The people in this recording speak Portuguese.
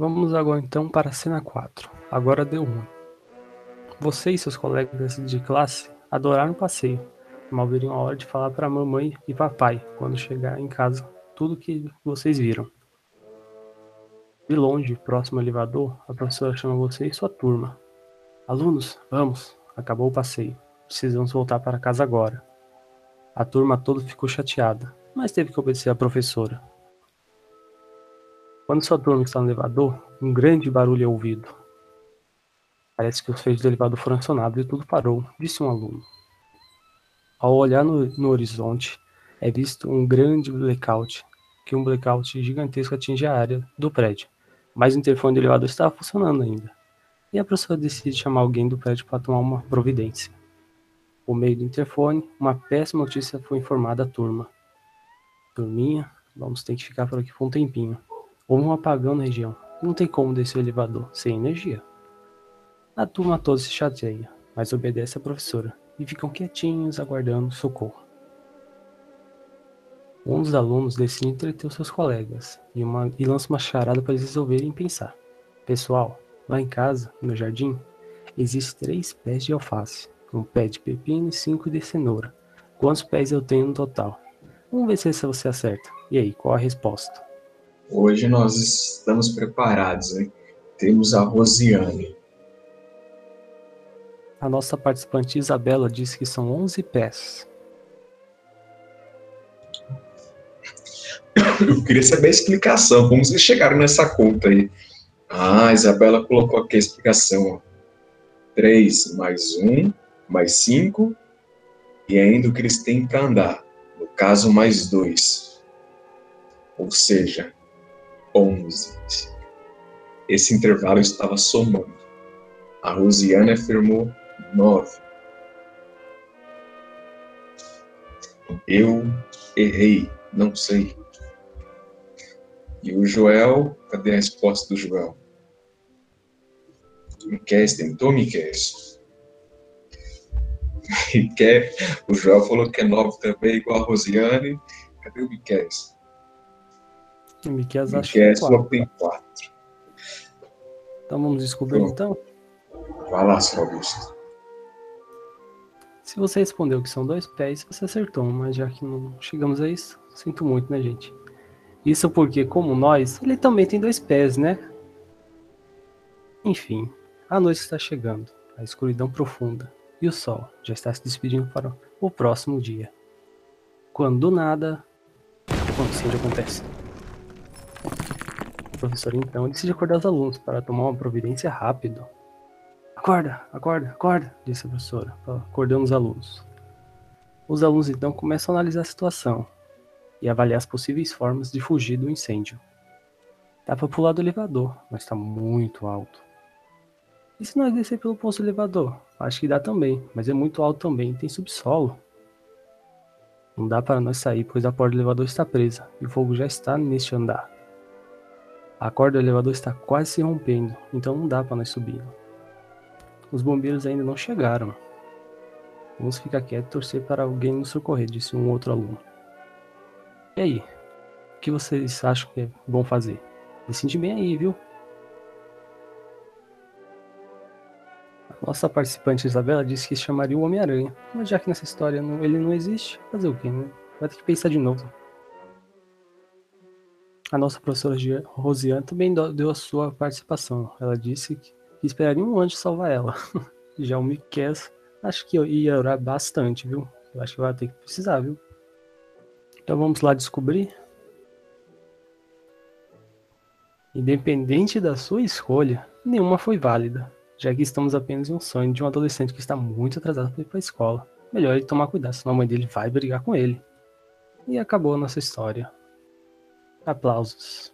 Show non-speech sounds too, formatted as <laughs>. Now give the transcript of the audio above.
Vamos agora então para a cena 4. Agora deu ruim. Você e seus colegas de classe adoraram o passeio. Mal veriam a hora de falar para mamãe e papai quando chegar em casa tudo que vocês viram. De longe, próximo ao elevador, a professora chama você e sua turma. Alunos, vamos, acabou o passeio. Precisamos voltar para casa agora. A turma toda ficou chateada, mas teve que obedecer à professora. Quando sua turma está no elevador, um grande barulho é ouvido. Parece que os feitos do elevador foram acionados e tudo parou, disse um aluno. Ao olhar no, no horizonte, é visto um grande blackout, que um blackout gigantesco atinge a área do prédio, mas o interfone do elevador estava funcionando ainda. E a professora decide chamar alguém do prédio para tomar uma providência. Por meio do interfone, uma péssima notícia foi informada à turma. Turminha, vamos ter que ficar por aqui por um tempinho. Houve um apagão na região. Não tem como descer o elevador sem energia. A turma toda se chateia, mas obedece à professora e ficam quietinhos aguardando socorro. Um dos alunos decide entreter seus colegas e, uma, e lança uma charada para eles resolverem pensar. Pessoal, lá em casa, no jardim, existem três pés de alface, um pé de pepino e cinco de cenoura. Quantos pés eu tenho no total? Vamos ver se você acerta. E aí, qual a resposta? Hoje nós estamos preparados, hein? Temos a Rosiane. A nossa participante Isabela disse que são 11 pés. Eu queria saber a explicação, como vocês chegaram nessa conta aí. Ah, a Isabela colocou aqui a explicação. 3 mais 1, mais 5, e ainda o que eles têm para andar. No caso, mais 2. Ou seja, 11. Esse intervalo estava somando. A Rosiane afirmou 9. Eu errei, não sei. E o Joel, cadê a resposta do Joel? Miquel, tentou, Miquel? <laughs> Miquel, o Joel falou que é 9 também, igual a Rosiane. Cadê o Miquel? O Miquel acha que é que tem 4. Então vamos descobrir então? Vai lá, seu Augusto. Se você respondeu que são dois pés, você acertou, mas já que não chegamos a isso, sinto muito, né, gente? Isso porque, como nós, ele também tem dois pés, né? Enfim, a noite está chegando, a escuridão profunda, e o sol já está se despedindo para o próximo dia. Quando do nada, o acontece. Professor então decide acordar os alunos para tomar uma providência rápido. Acorda, acorda, acorda, disse a professora, acordando os alunos. Os alunos então começam a analisar a situação e avaliar as possíveis formas de fugir do incêndio. Dá para pular do elevador, mas está muito alto. E se nós descer pelo posto elevador? Acho que dá também, mas é muito alto também, tem subsolo. Não dá para nós sair, pois a porta do elevador está presa e o fogo já está neste andar. A corda do elevador está quase se rompendo, então não dá para nós subir. Os bombeiros ainda não chegaram. Vamos ficar quietos e torcer para alguém nos socorrer, disse um outro aluno. E aí? O que vocês acham que é bom fazer? Decide bem aí, viu? A nossa participante Isabela disse que chamaria o Homem-Aranha, mas já que nessa história ele não existe, fazer o quê, né? Vai ter que pensar de novo. A nossa professora Rosiane também deu a sua participação. Ela disse que esperaria um anjo salvar ela. <laughs> Já o Miquel, acho que ia orar bastante, viu? Eu acho que vai ter que precisar, viu? Então vamos lá descobrir. Independente da sua escolha, nenhuma foi válida, já que estamos apenas em um sonho de um adolescente que está muito atrasado para ir para a escola. Melhor ele tomar cuidado, senão a mãe dele vai brigar com ele. E acabou a nossa história. Aplausos.